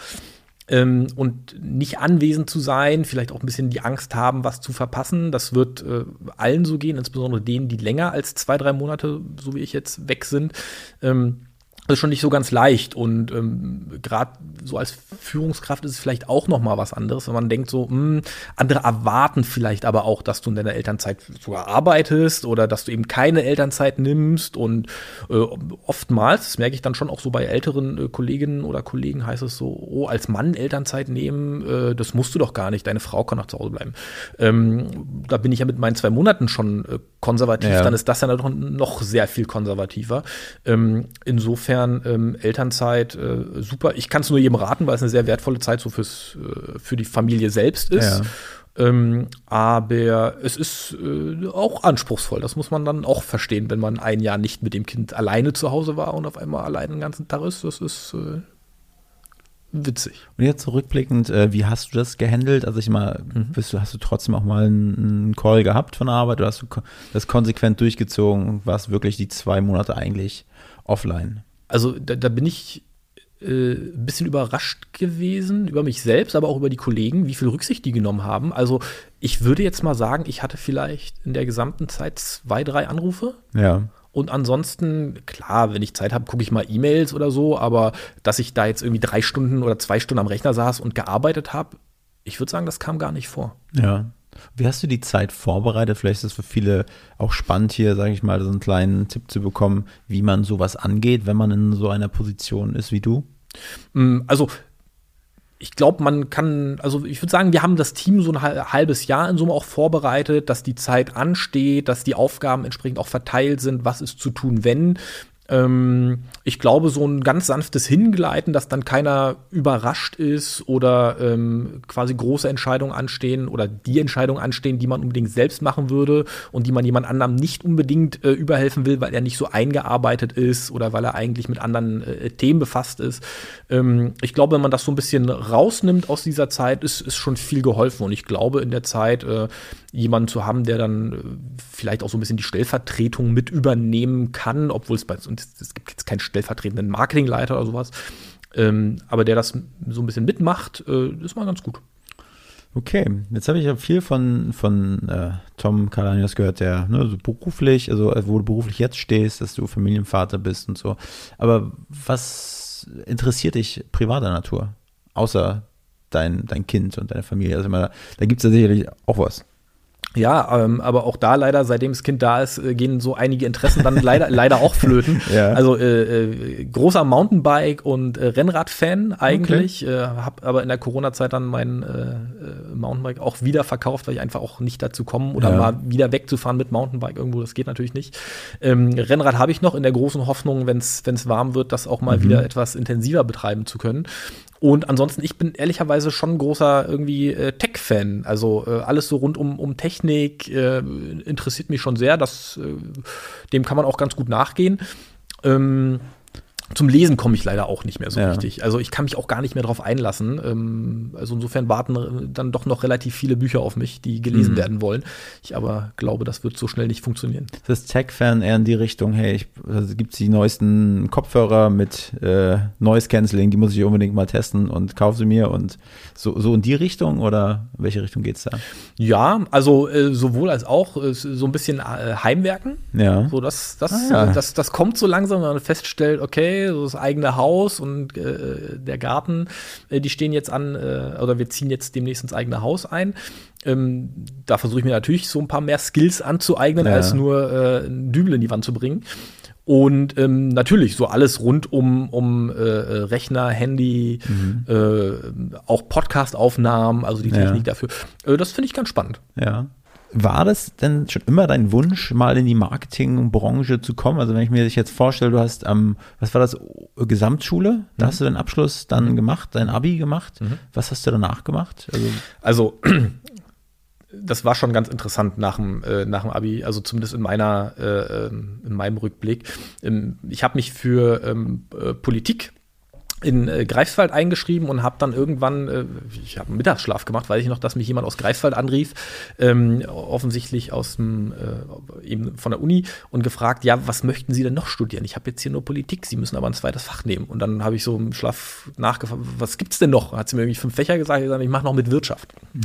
S5: Ähm, und nicht anwesend zu sein, vielleicht auch ein bisschen die Angst haben, was zu verpassen. Das wird äh, allen so gehen, insbesondere denen, die länger als zwei, drei Monate, so wie ich jetzt, weg sind. Ähm, das ist schon nicht so ganz leicht und ähm, gerade so als Führungskraft ist es vielleicht auch noch mal was anderes, wenn man denkt so, mh, andere erwarten vielleicht aber auch, dass du in deiner Elternzeit sogar arbeitest oder dass du eben keine Elternzeit nimmst und äh, oftmals, das merke ich dann schon auch so bei älteren äh, Kolleginnen oder Kollegen, heißt es so, oh, als Mann Elternzeit nehmen, äh, das musst du doch gar nicht, deine Frau kann noch zu Hause bleiben. Ähm, da bin ich ja mit meinen zwei Monaten schon äh, konservativ,
S4: Ja.
S5: dann ist das ja noch, noch sehr viel konservativer. Ähm, insofern ähm, Elternzeit äh, super. Ich kann es nur jedem raten, weil es eine sehr wertvolle Zeit so fürs, äh, für die Familie selbst ist. Ähm, aber es ist äh, auch anspruchsvoll. Das muss man dann auch verstehen, wenn man ein Jahr nicht mit dem Kind alleine zu Hause war und auf einmal alleine den ganzen Tag ist. Das ist äh, witzig.
S4: Und jetzt zurückblickend, äh, wie hast du das gehandelt? Also ich mal, bist du, hast du trotzdem auch mal einen, Call gehabt von der Arbeit oder hast du das konsequent durchgezogen und warst wirklich die zwei Monate eigentlich offline?
S5: Also da, da bin ich äh, ein bisschen überrascht gewesen über mich selbst, aber auch über die Kollegen, wie viel Rücksicht die genommen haben. Also ich würde jetzt mal sagen, ich hatte vielleicht in der gesamten Zeit zwei, drei Anrufe.
S4: Ja.
S5: Und ansonsten, klar, wenn ich Zeit habe, gucke ich mal E-Mails oder so, aber dass ich da jetzt irgendwie drei Stunden oder zwei Stunden am Rechner saß und gearbeitet habe, ich würde sagen, das kam gar nicht vor.
S4: Ja. Wie hast du die Zeit vorbereitet? Vielleicht ist es für viele auch spannend hier, sage ich mal, so einen kleinen Tipp zu bekommen, wie man sowas angeht, wenn man in so einer Position ist wie du.
S5: Mm, Also, ich glaube, man kann, also ich würde sagen, wir haben das Team so ein hal- halbes Jahr in Summe auch vorbereitet, dass die Zeit ansteht, dass die Aufgaben entsprechend auch verteilt sind, was ist zu tun, wenn. Ähm, ich glaube, so ein ganz sanftes Hingleiten, dass dann keiner überrascht ist oder ähm, quasi große Entscheidungen anstehen oder die Entscheidungen anstehen, die man unbedingt selbst machen würde und die man jemand anderem nicht unbedingt äh, überhelfen will, weil er nicht so eingearbeitet ist oder weil er eigentlich mit anderen äh, Themen befasst ist. Ähm, ich glaube, wenn man das so ein bisschen rausnimmt aus dieser Zeit, ist, ist schon viel geholfen. Und ich glaube, in der Zeit äh, jemanden zu haben, der dann äh, vielleicht auch so ein bisschen die Stellvertretung mit übernehmen kann, obwohl es bei uns, es gibt jetzt keinen stellvertretenden Marketingleiter oder sowas, ähm, aber der das so ein bisschen mitmacht, äh, ist mal ganz gut.
S4: Okay, jetzt habe ich ja viel von, von äh, Tom Kalanios gehört, der ne, so beruflich, also wo du beruflich jetzt stehst, dass du Familienvater bist und so. Aber was interessiert dich privater Natur? Außer dein, dein Kind und deine Familie. Also da gibt es ja sicherlich auch was.
S5: Ja, ähm, aber auch da leider, seitdem das Kind da ist, äh, gehen so einige Interessen dann leider, leider auch flöten. Ja. Also äh, äh, großer Mountainbike- und äh, Rennrad-Fan eigentlich. Okay. Äh, hab aber in der Corona-Zeit dann mein äh, Mountainbike auch wieder verkauft, weil ich einfach auch nicht dazu komme oder ja. mal wieder wegzufahren mit Mountainbike irgendwo. Das geht natürlich nicht. Ähm, Rennrad habe ich noch in der großen Hoffnung, wenn es warm wird, das auch mal mhm. wieder etwas intensiver betreiben zu können. Und ansonsten, ich bin ehrlicherweise schon ein großer irgendwie äh, Tech-Fan. Also äh, alles so rund um, um Technik äh, interessiert mich schon sehr. Das, äh, dem kann man auch ganz gut nachgehen. Ähm, zum Lesen komme ich leider auch nicht mehr so ja. richtig. Also ich kann mich auch gar nicht mehr darauf einlassen. Ähm, also insofern warten äh, dann doch noch relativ viele Bücher auf mich, die gelesen mhm. werden wollen. Ich aber glaube, das wird so schnell nicht funktionieren.
S4: Das ist Tech-Fan eher in die Richtung, hey, ich, also gibt es die neuesten Kopfhörer mit äh, Noise Cancelling, die muss ich unbedingt mal testen und kaufe sie mir und so, so in die Richtung oder in welche Richtung geht es da?
S5: Ja, also äh, sowohl als auch äh, so ein bisschen äh, Heimwerken. Ja. So das, das, ah, ja. das, das kommt so langsam, wenn man feststellt, okay, so das eigene Haus und äh, der Garten, äh, die stehen jetzt an, äh, oder wir ziehen jetzt demnächst ins eigene Haus ein. Ähm, da versuche ich mir natürlich so ein paar mehr Skills anzueignen, ja. als nur äh, einen Dübel in die Wand zu bringen. Und ähm, natürlich so alles rund um, um äh, äh Rechner, Handy, mhm. äh, auch Podcast-Aufnahmen, also die Technik ja. dafür. Äh, das finde ich ganz spannend.
S4: Ja. War das denn schon immer dein Wunsch, mal in die Marketingbranche zu kommen? Also wenn ich mir jetzt vorstelle, du hast am, ähm, was war das, Gesamtschule? Da mhm. hast du den Abschluss dann mhm. gemacht, dein Abi gemacht. Mhm. Was hast du danach gemacht?
S5: Also, also das war schon ganz interessant nach dem, äh, nach dem Abi, also zumindest in meiner, äh, ähm, in meinem Rückblick. Ähm, ich habe mich für ähm, äh, Politik in äh, Greifswald eingeschrieben und habe dann irgendwann, äh, ich habe einen Mittagsschlaf gemacht, weiß ich noch, dass mich jemand aus Greifswald anrief, ähm, offensichtlich aus dem, äh, eben von der Uni und gefragt, ja, was möchten Sie denn noch studieren? Ich habe jetzt hier nur Politik, Sie müssen aber ein zweites Fach nehmen. Und dann habe ich so im Schlaf nachgefragt, was gibt's denn noch? Hat sie mir irgendwie fünf Fächer gesagt, ich, ich mache noch mit Wirtschaft. Mhm.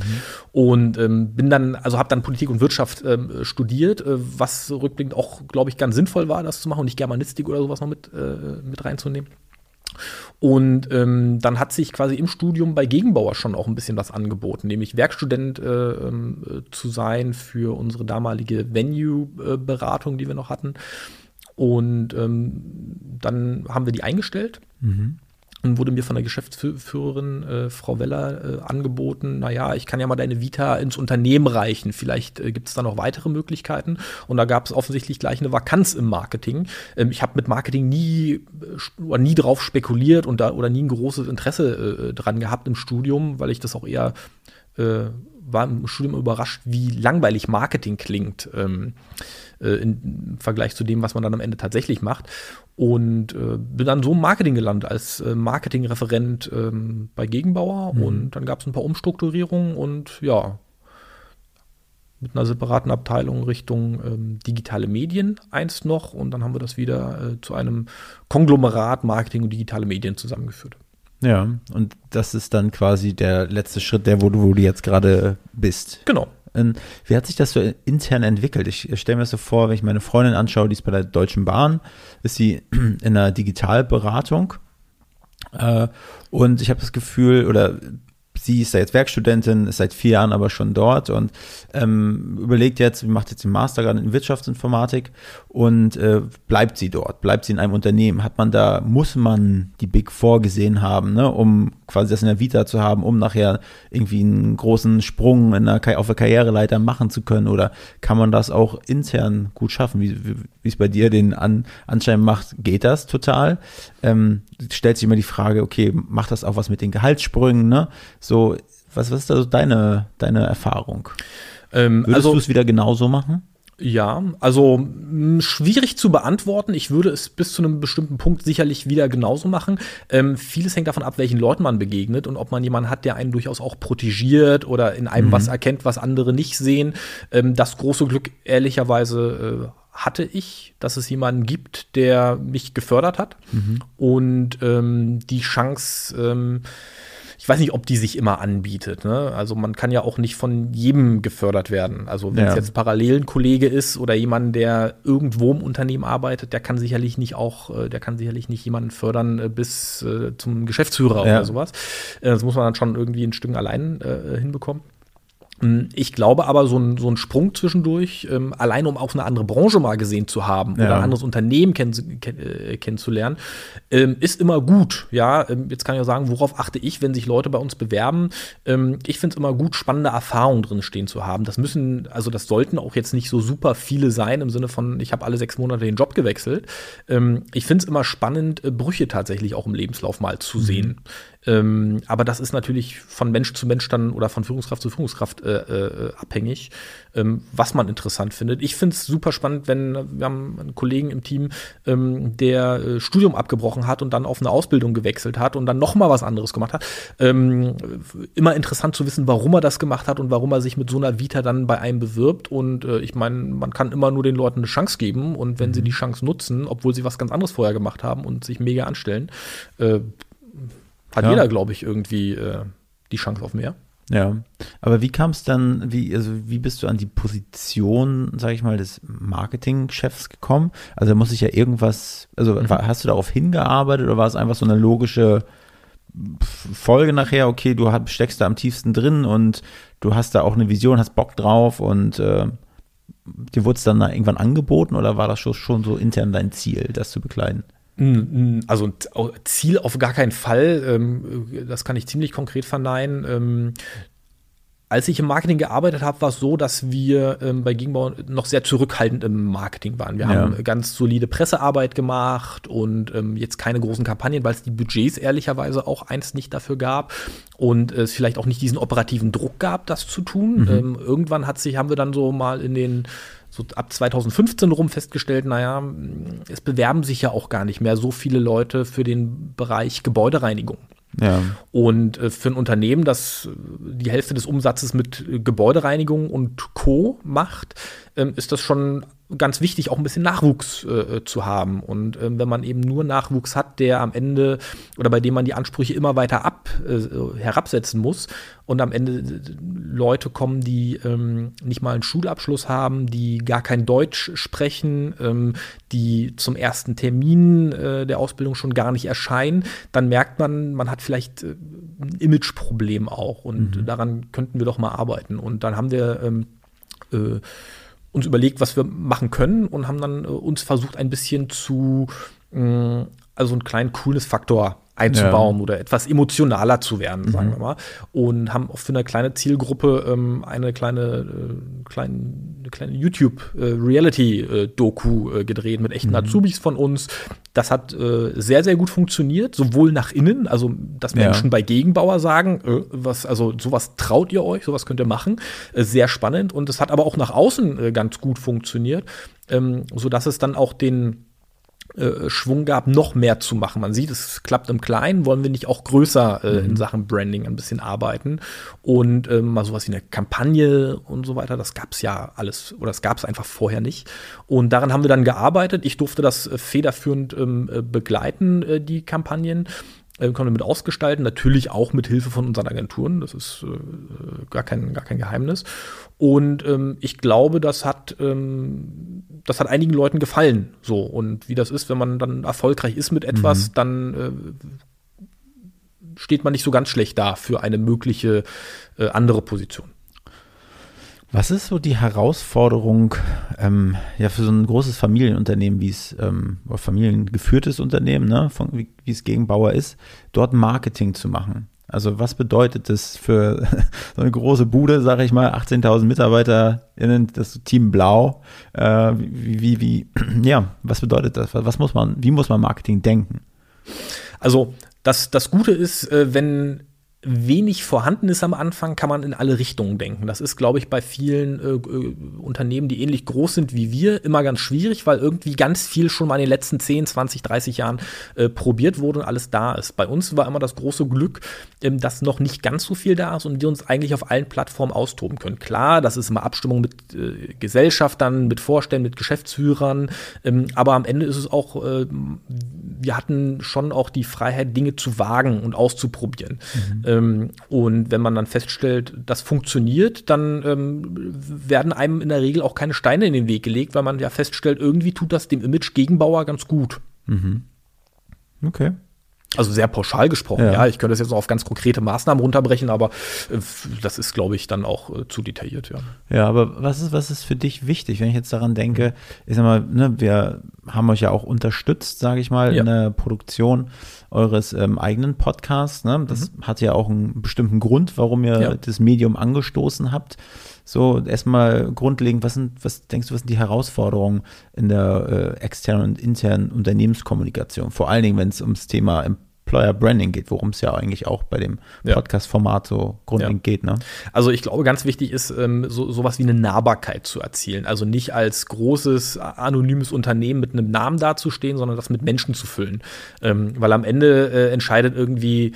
S5: Und ähm, bin dann, also habe dann Politik und Wirtschaft ähm, studiert, äh, was rückblickend auch, glaube ich, ganz sinnvoll war, das zu machen und nicht Germanistik oder sowas noch mit, äh, mit reinzunehmen. Und ähm, dann hat sich quasi im Studium bei Gegenbauer schon auch ein bisschen was angeboten, nämlich Werkstudent äh, äh, zu sein für unsere damalige Venue-Beratung, die wir noch hatten. Und ähm, dann haben wir die eingestellt. Mhm wurde mir von der Geschäftsführerin äh, Frau Weller äh, angeboten, naja, ich kann ja mal deine Vita ins Unternehmen reichen, vielleicht äh, gibt es da noch weitere Möglichkeiten. Und da gab es offensichtlich gleich eine Vakanz im Marketing. Ähm, ich habe mit Marketing nie, äh, nie drauf spekuliert und da, oder nie ein großes Interesse äh, dran gehabt im Studium, weil ich das auch eher äh, war im Studium überrascht, wie langweilig Marketing klingt ähm, äh, im Vergleich zu dem, was man dann am Ende tatsächlich macht. Und äh, bin dann so im Marketing gelandet, als äh, Marketingreferent ähm, bei Gegenbauer. Mhm. Und dann gab es ein paar Umstrukturierungen und ja, mit einer separaten Abteilung Richtung ähm, digitale Medien einst noch. Und dann haben wir das wieder äh, zu einem Konglomerat Marketing und digitale Medien zusammengeführt.
S4: Ja, und das ist dann quasi der letzte Schritt, der, wo du, wo du jetzt gerade bist.
S5: Genau.
S4: Und wie hat sich das so intern entwickelt? Ich stelle mir das so vor, wenn ich meine Freundin anschaue, die ist bei der Deutschen Bahn, ist sie in einer Digitalberatung. Äh, und ich habe das Gefühl, oder sie ist jetzt Werkstudentin, ist seit vier Jahren aber schon dort und ähm, überlegt jetzt, macht jetzt den Master gerade in Wirtschaftsinformatik und äh, bleibt sie dort, bleibt sie in einem Unternehmen. Hat man da, muss man die Big Four gesehen haben, ne, um quasi das in der Vita zu haben, um nachher irgendwie einen großen Sprung in der, auf der Karriereleiter machen zu können? Oder kann man das auch intern gut schaffen? Wie, wie es bei dir den An, Anschein macht, geht das total? Ähm, stellt sich immer die Frage, okay, macht das auch was mit den Gehaltssprüngen? Ne? So, was, was ist da so deine, deine Erfahrung? Ähm, Würdest also, du es wieder genauso machen?
S5: Ja, also mh, schwierig zu beantworten. Ich würde es bis zu einem bestimmten Punkt sicherlich wieder genauso machen. Ähm, vieles hängt davon ab, welchen Leuten man begegnet und ob man jemanden hat, der einen durchaus auch protegiert oder in einem mhm. was erkennt, was andere nicht sehen. Ähm, das große Glück, ehrlicherweise, äh, hatte ich, dass es jemanden gibt, der mich gefördert hat mhm. und ähm, die Chance ähm, ich weiß nicht, ob die sich immer anbietet. Ne? Also man kann ja auch nicht von jedem gefördert werden. Also wenn es ja. jetzt parallel ein Kollege ist oder jemand, der irgendwo im Unternehmen arbeitet, der kann sicherlich nicht auch, äh, der kann sicherlich nicht jemanden fördern äh, bis äh, zum Geschäftsführer ja. oder sowas. Das muss man dann schon irgendwie ein Stück allein äh, hinbekommen. Hm, ich glaube aber, so ein, so ein Sprung zwischendurch, ähm, allein um auch eine andere Branche mal gesehen zu haben ja. oder ein anderes Unternehmen kenn, kenn, äh, kennenzulernen, ähm, ist immer gut. Ja, ähm, jetzt kann ich auch sagen, worauf achte ich, wenn sich Leute bei uns bewerben? Ähm, ich finde es immer gut, spannende Erfahrungen drin stehen zu haben. Das müssen, also das sollten auch jetzt nicht so super viele sein im Sinne von, ich habe alle sechs Monate den Job gewechselt. Ähm, ich finde es immer spannend, äh, Brüche tatsächlich auch im Lebenslauf mal zu mhm. sehen. Ähm, aber das ist natürlich von Mensch zu Mensch dann oder von Führungskraft zu Führungskraft äh, äh, abhängig, ähm, was man interessant findet. Ich finde es super spannend, wenn wir haben einen Kollegen im Team, ähm, der äh, Studium abgebrochen hat und dann auf eine Ausbildung gewechselt hat und dann noch mal was anderes gemacht hat. Ähm, immer interessant zu wissen, warum er das gemacht hat und warum er sich mit so einer Vita dann bei einem bewirbt. Und äh, ich meine, man kann immer nur den Leuten eine Chance geben und wenn mhm. sie die Chance nutzen, obwohl sie was ganz anderes vorher gemacht haben und sich mega anstellen, äh, hat ja. jeder, glaube ich, irgendwie äh, die Chance auf mehr.
S4: Ja, aber wie kam es dann, wie, also wie bist du an die Position, sage ich mal, des Marketingchefs gekommen? Also muss ich ja irgendwas, also mhm. hast du darauf hingearbeitet oder war es einfach so eine logische Folge nachher, okay, du steckst da am tiefsten drin und du hast da auch eine Vision, hast Bock drauf und äh, dir wurde es dann irgendwann angeboten oder war das schon, schon so intern dein Ziel, das zu bekleiden?
S5: Also Ziel auf gar keinen Fall. Ähm, das kann ich ziemlich konkret verneinen. Ähm, als ich im Marketing gearbeitet habe, war es so, dass wir ähm, bei Gegenbau noch sehr zurückhaltend im Marketing waren. Wir ja. haben ganz solide Pressearbeit gemacht und jetzt keine großen Kampagnen, weil es die Budgets ehrlicherweise auch einst nicht dafür gab und es vielleicht auch nicht diesen operativen Druck gab, das zu tun. Mhm. irgendwann hat sich, haben wir dann so mal in den so ab 2015 rum festgestellt, naja, es bewerben sich ja auch gar nicht mehr so viele Leute für den Bereich Gebäudereinigung. Ja. Und äh, für ein Unternehmen, das die Hälfte des Umsatzes mit Gebäudereinigung und Co. macht, ähm, ist das schon ganz wichtig, auch ein bisschen Nachwuchs äh, zu haben. Und äh, wenn man eben nur Nachwuchs hat, der am Ende oder bei dem man die Ansprüche immer weiter ab, äh, herabsetzen muss und am Ende äh, Leute kommen, die ähm, nicht mal einen Schulabschluss haben, die gar kein Deutsch sprechen, ähm, die zum ersten Termin äh, der Ausbildung schon gar nicht erscheinen, dann merkt man, man hat vielleicht äh, ein Imageproblem auch. Und mhm. daran könnten wir doch mal arbeiten. Und dann haben wir ähm, uns überlegt, was wir machen können und haben dann äh, uns versucht, ein bisschen zu, äh, also einen kleinen Coolness-Faktor einzubauen ja. oder etwas emotionaler zu werden, mhm. sagen wir mal. Und haben auch für eine kleine Zielgruppe ähm, eine kleine, äh, kleine, eine kleine YouTube-Reality-Doku äh, äh, gedreht mit echten mhm. Azubis von uns. Das hat äh, sehr, sehr gut funktioniert, sowohl nach innen, also dass Menschen ja. bei Gegenbauer sagen, äh, was, also sowas traut ihr euch, sowas könnt ihr machen. Äh, sehr spannend. Und es hat aber auch nach außen ganz gut funktioniert, ähm, sodass es dann auch den äh, Schwung gab, noch mehr zu machen. Man sieht, es klappt im Kleinen, wollen wir nicht auch größer äh, mhm. in Sachen Branding ein bisschen arbeiten und ähm, mal sowas wie eine Kampagne und so weiter, das gab es ja alles oder das gab es einfach vorher nicht. Und daran haben wir dann gearbeitet. Ich durfte das äh, federführend ähm, äh, begleiten, äh, die Kampagnen äh, können wir mit ausgestalten, natürlich auch mit Hilfe von unseren Agenturen, das ist äh, gar, kein, gar kein Geheimnis. Und ähm, ich glaube, das hat, ähm, das hat einigen Leuten gefallen. So. Und wie das ist, wenn man dann erfolgreich ist mit etwas, mhm. dann äh, steht man nicht so ganz schlecht da für eine mögliche äh, andere Position.
S4: Was ist so die Herausforderung ähm, ja für so ein großes Familienunternehmen, wie es ähm, familiengeführtes Unternehmen, ne, von, wie, wie es Gegenbauer ist, dort Marketing zu machen? Also was bedeutet das für so eine große Bude, sage ich mal, 18.000 MitarbeiterInnen, das Team Blau? Äh, wie, wie, wie, ja, was bedeutet das? Was muss man, wie muss man Marketing denken?
S5: Also das, das Gute ist, äh, wenn wenig vorhanden ist am Anfang, kann man in alle Richtungen denken. Das ist, glaube ich, bei vielen äh, äh, Unternehmen, die ähnlich groß sind wie wir, immer ganz schwierig, weil irgendwie ganz viel schon mal in den letzten 10, 20, 30 Jahren äh, probiert wurde und alles da ist. Bei uns war immer das große Glück, ähm, dass noch nicht ganz so viel da ist und wir uns eigentlich auf allen Plattformen austoben können. Klar, das ist immer Abstimmung mit äh, Gesellschaftern, mit Vorständen, mit Geschäftsführern, ähm, aber am Ende ist es auch, äh, wir hatten schon auch die Freiheit, Dinge zu wagen und auszuprobieren. Mhm ähm, und wenn man dann feststellt, das funktioniert, dann ähm, werden einem in der Regel auch keine Steine in den Weg gelegt, weil man ja feststellt, irgendwie tut das dem Image Gegenbauer ganz gut.
S4: Mhm. Okay.
S5: Also sehr pauschal gesprochen, ja. ja. Ich könnte das jetzt noch auf ganz konkrete Maßnahmen runterbrechen, aber äh, das ist, glaube ich, dann auch äh, zu detailliert, ja.
S4: Ja, aber was ist, was ist für dich wichtig, wenn ich jetzt daran denke, ich sag mal, ne, wir haben euch ja auch unterstützt, sage ich mal, ja. in der Produktion eures ähm, eigenen Podcasts. Ne? Das mhm. hat ja auch einen bestimmten Grund, warum ihr ja. das Medium angestoßen habt. So, erstmal grundlegend, was sind, was denkst du, was sind die Herausforderungen in der äh, externen und internen Unternehmenskommunikation? Vor allen Dingen, wenn es ums Thema Employer Branding geht, worum es ja eigentlich auch bei dem Podcast-Format so grundlegend ja. geht. Ne?
S5: Also ich glaube, ganz wichtig ist, ähm, so, sowas wie eine Nahbarkeit zu erzielen. Also nicht als großes, anonymes Unternehmen mit einem Namen dazustehen, sondern das mit Menschen zu füllen. Ähm, weil am Ende äh, entscheidet irgendwie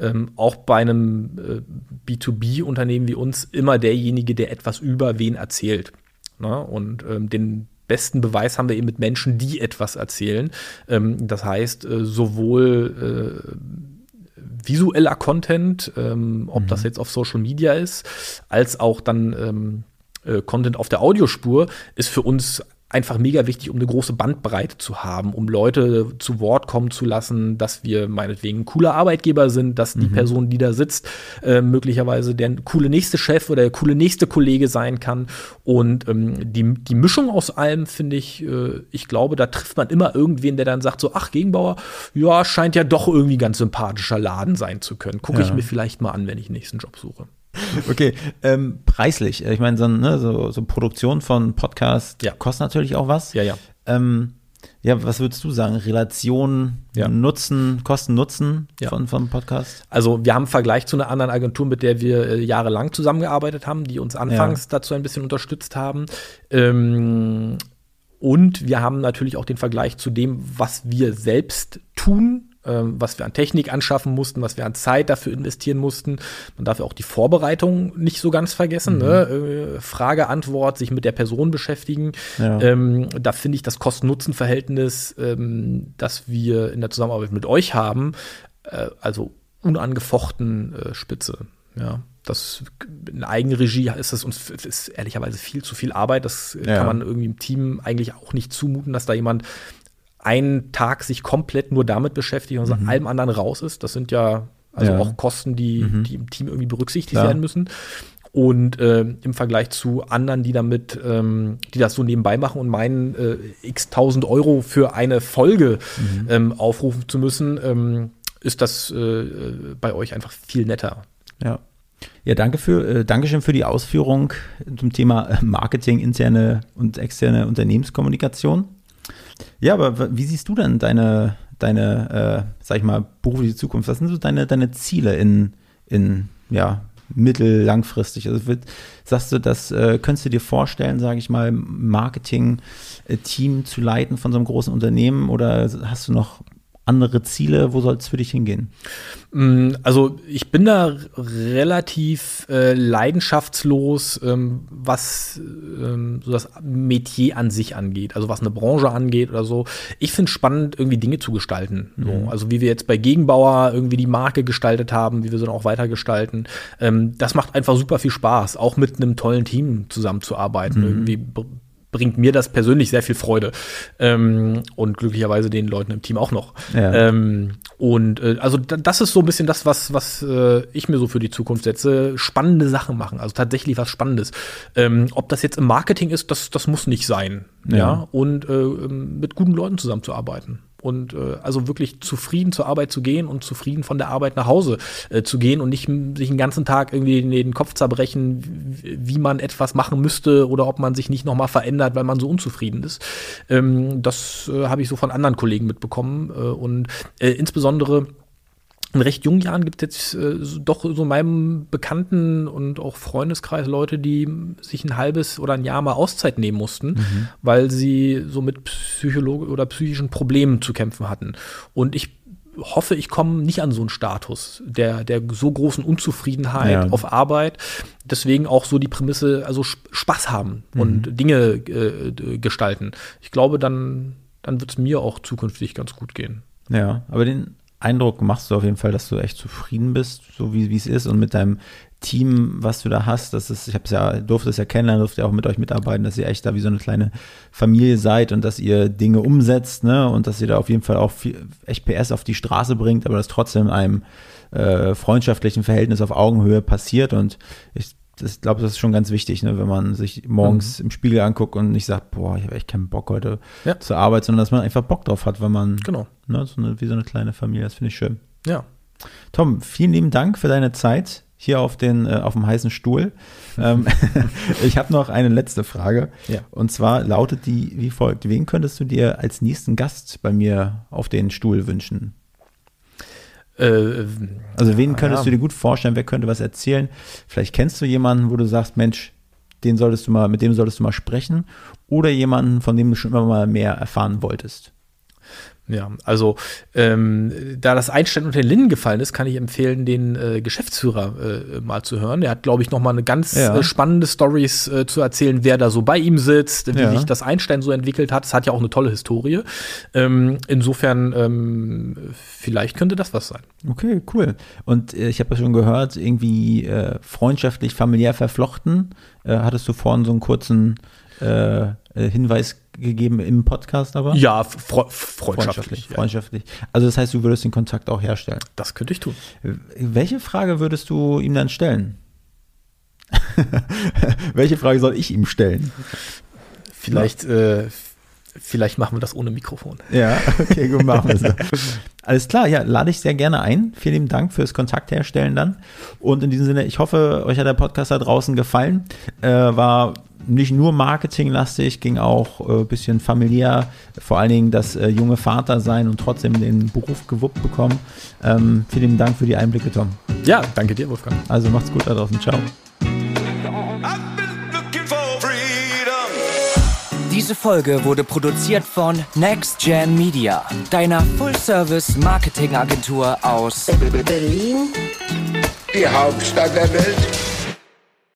S5: ähm, auch bei einem äh, B2B-Unternehmen wie uns immer derjenige, der etwas über wen erzählt. Ne? Und ähm, den besten Beweis haben wir eben mit Menschen, die etwas erzählen. Ähm, das heißt, äh, sowohl äh, visueller Content, ähm, ob mhm. das jetzt auf Social Media ist, als auch dann ähm, äh, Content auf der Audiospur, ist für uns einfach mega wichtig, um eine große Bandbreite zu haben, um Leute zu Wort kommen zu lassen, dass wir meinetwegen ein cooler Arbeitgeber sind, dass die mhm. Person, die da sitzt, äh, möglicherweise der coole nächste Chef oder der coole nächste Kollege sein kann. Und ähm, die, die Mischung aus allem finde ich, äh, ich glaube, da trifft man immer irgendwen, der dann sagt so, ach, Gegenbauer, ja, scheint ja doch irgendwie ganz sympathischer Laden sein zu können. Gucke ja. ich mir vielleicht mal an, wenn ich den nächsten Job suche.
S4: Okay, ähm, preislich. Ich meine, so, ne, so, so, Produktion von Podcasts ja. kostet natürlich auch was.
S5: Ja, ja.
S4: Ähm, ja, was würdest du sagen? Relation, ja. Nutzen, Kosten, Nutzen ja. von, vom Podcast?
S5: Also, wir haben im Vergleich zu einer anderen Agentur, mit der wir äh, jahrelang zusammengearbeitet haben, die uns anfangs ja. dazu ein bisschen unterstützt haben. Ähm, und wir haben natürlich auch den Vergleich zu dem, was wir selbst tun was wir an Technik anschaffen mussten, was wir an Zeit dafür investieren mussten. Man darf ja auch die Vorbereitung nicht so ganz vergessen. Ne? Mhm. Ne? Frage, Antwort, sich mit der Person beschäftigen. Ja. Ähm, da finde ich das Kosten-Nutzen-Verhältnis, ähm, das wir in der Zusammenarbeit mit euch haben, äh, also unangefochten äh, spitze. Ja das in Eigenregie ist das uns ist ehrlicherweise viel zu viel Arbeit. Das ja. kann man irgendwie im Team eigentlich auch nicht zumuten, dass da jemand einen Tag sich komplett nur damit beschäftigt und mhm. allem anderen raus ist. Das sind ja also ja. auch Kosten, die, mhm. die im Team irgendwie berücksichtigt ja. werden müssen. Und äh, im Vergleich zu anderen, die damit, ähm, die das so nebenbei machen und meinen, äh, x tausend Euro für eine Folge mhm. ähm, aufrufen zu müssen, ähm, ist das äh, bei euch einfach viel netter.
S4: Ja. Ja, danke für, äh, Dankeschön für die Ausführung zum Thema Marketing, interne und externe Unternehmenskommunikation. Ja, aber wie siehst du denn deine, deine äh, sag ich mal, berufliche Zukunft? Was sind so deine, deine Ziele in, in ja, mittel-, langfristig? Also wird, sagst du, das äh, könntest du dir vorstellen, sage ich mal, Marketing-Team zu leiten von so einem großen Unternehmen oder hast du noch andere Ziele? Wo soll es für dich hingehen?
S5: Mm, also ich bin da relativ äh, leidenschaftslos, ähm, was ähm, so das Metier an sich angeht, also was eine Branche angeht oder so. Ich finde es spannend, irgendwie Dinge zu gestalten. Mhm. So. Also wie wir jetzt bei Gegenbauer irgendwie die Marke gestaltet haben, wie wir sie dann auch weiter gestalten. Ähm, das macht einfach super viel Spaß, auch mit einem tollen Team zusammenzuarbeiten. Mhm. Irgendwie bringt mir das persönlich sehr viel Freude. Ähm, und glücklicherweise den Leuten im Team auch noch. Ja. Ähm, und äh, also das ist so ein bisschen das, was, was äh, ich mir so für die Zukunft setze. Spannende Sachen machen, also tatsächlich was Spannendes. Ähm, ob das jetzt im Marketing ist, das, das muss nicht sein. Ja. ja? Und äh, mit guten Leuten zusammenzuarbeiten. Und äh, also wirklich zufrieden zur Arbeit zu gehen und zufrieden von der Arbeit nach Hause äh, zu gehen und nicht sich den ganzen Tag irgendwie den Kopf zerbrechen, wie man etwas machen müsste oder ob man sich nicht nochmal verändert, weil man so unzufrieden ist. Ähm, das äh, habe ich so von anderen Kollegen mitbekommen. Äh, und äh, insbesondere in recht jungen Jahren gibt es jetzt äh, doch so in meinem Bekannten und auch Freundeskreis Leute, die sich ein halbes oder ein Jahr mal Auszeit nehmen mussten, mhm. weil sie so mit Psychologe oder psychischen Problemen zu kämpfen hatten. Und ich hoffe, ich komme nicht an so einen Status der, der so großen Unzufriedenheit ja. auf Arbeit. Deswegen auch so die Prämisse, also Spaß haben mhm. und Dinge äh, gestalten. Ich glaube, dann, dann wird es mir auch zukünftig ganz gut gehen.
S4: Ja, aber den Eindruck machst du auf jeden Fall, dass du echt zufrieden bist, so wie es ist und mit deinem Team, was du da hast, das ist, ich habe es ja, durfte es ja kennenlernen, durfte ja auch mit euch mitarbeiten, dass ihr echt da wie so eine kleine Familie seid und dass ihr Dinge umsetzt, ne, und dass ihr da auf jeden Fall auch viel, echt PS auf die Straße bringt, aber das trotzdem in einem äh, freundschaftlichen Verhältnis auf Augenhöhe passiert. Und ich ich glaube, das ist schon ganz wichtig, ne, wenn man sich morgens mhm. im Spiegel anguckt und nicht sagt, boah, ich habe echt keinen Bock heute ja. zur Arbeit, sondern dass man einfach Bock drauf hat, wenn man,
S5: genau.
S4: ne, so eine, wie so eine kleine Familie, das finde ich schön.
S5: Ja.
S4: Tom, vielen lieben Dank für deine Zeit hier auf, den, äh, auf dem heißen Stuhl. ähm, ich habe noch eine letzte Frage.
S5: Ja.
S4: Und zwar lautet die wie folgt: Wen könntest du dir als nächsten Gast bei mir auf den Stuhl wünschen? Äh, also wen könntest ja. du dir gut vorstellen? Wer könnte was erzählen? Vielleicht kennst du jemanden, wo du sagst, Mensch, den solltest du mal, mit dem solltest du mal sprechen, oder jemanden, von dem du schon immer mal mehr erfahren wolltest.
S5: Ja, also ähm, da das Einstein unter den Linden gefallen ist, kann ich empfehlen, den äh, Geschäftsführer äh, mal zu hören. Der hat, glaube ich, noch mal eine ganz ja. äh, spannende Stories äh, zu erzählen, wer da so bei ihm sitzt, wie ja. sich das Einstein so entwickelt hat. Es hat ja auch eine tolle Historie. Ähm, insofern, ähm, vielleicht könnte das was sein.
S4: Okay, cool. Und äh, ich habe ja schon gehört, irgendwie äh, freundschaftlich, familiär verflochten. hattest du vorhin so einen kurzen Hinweis gegeben im Podcast aber?
S5: Ja, fre freundschaftlich.
S4: Freundschaftlich. Ja. Also das heißt, du würdest den Kontakt auch herstellen.
S5: Das könnte ich tun.
S4: Welche Frage würdest du ihm dann stellen? Welche Frage soll ich ihm stellen?
S5: Vielleicht, äh, vielleicht machen wir das ohne Mikrofon.
S4: Ja, okay, gut, machen wir es. Alles klar, ja, lade ich sehr gerne ein. Vielen lieben Dank fürs Kontakt herstellen dann. Und in diesem Sinne, ich hoffe, euch hat der Podcast da draußen gefallen. Äh, war nicht nur marketinglastig, ging auch ein äh, bisschen familiär, vor allen Dingen das äh, junge Vater sein und trotzdem den Beruf gewuppt bekommen. Ähm, vielen Dank für die Einblicke, Tom.
S5: Ja, danke dir, Wolfgang.
S4: Also macht's gut da draußen. Ciao.
S2: Diese Folge wurde produziert von Next Gen Media, deiner Full-Service-Marketing-Agentur aus
S1: Berlin, die Hauptstadt der Welt.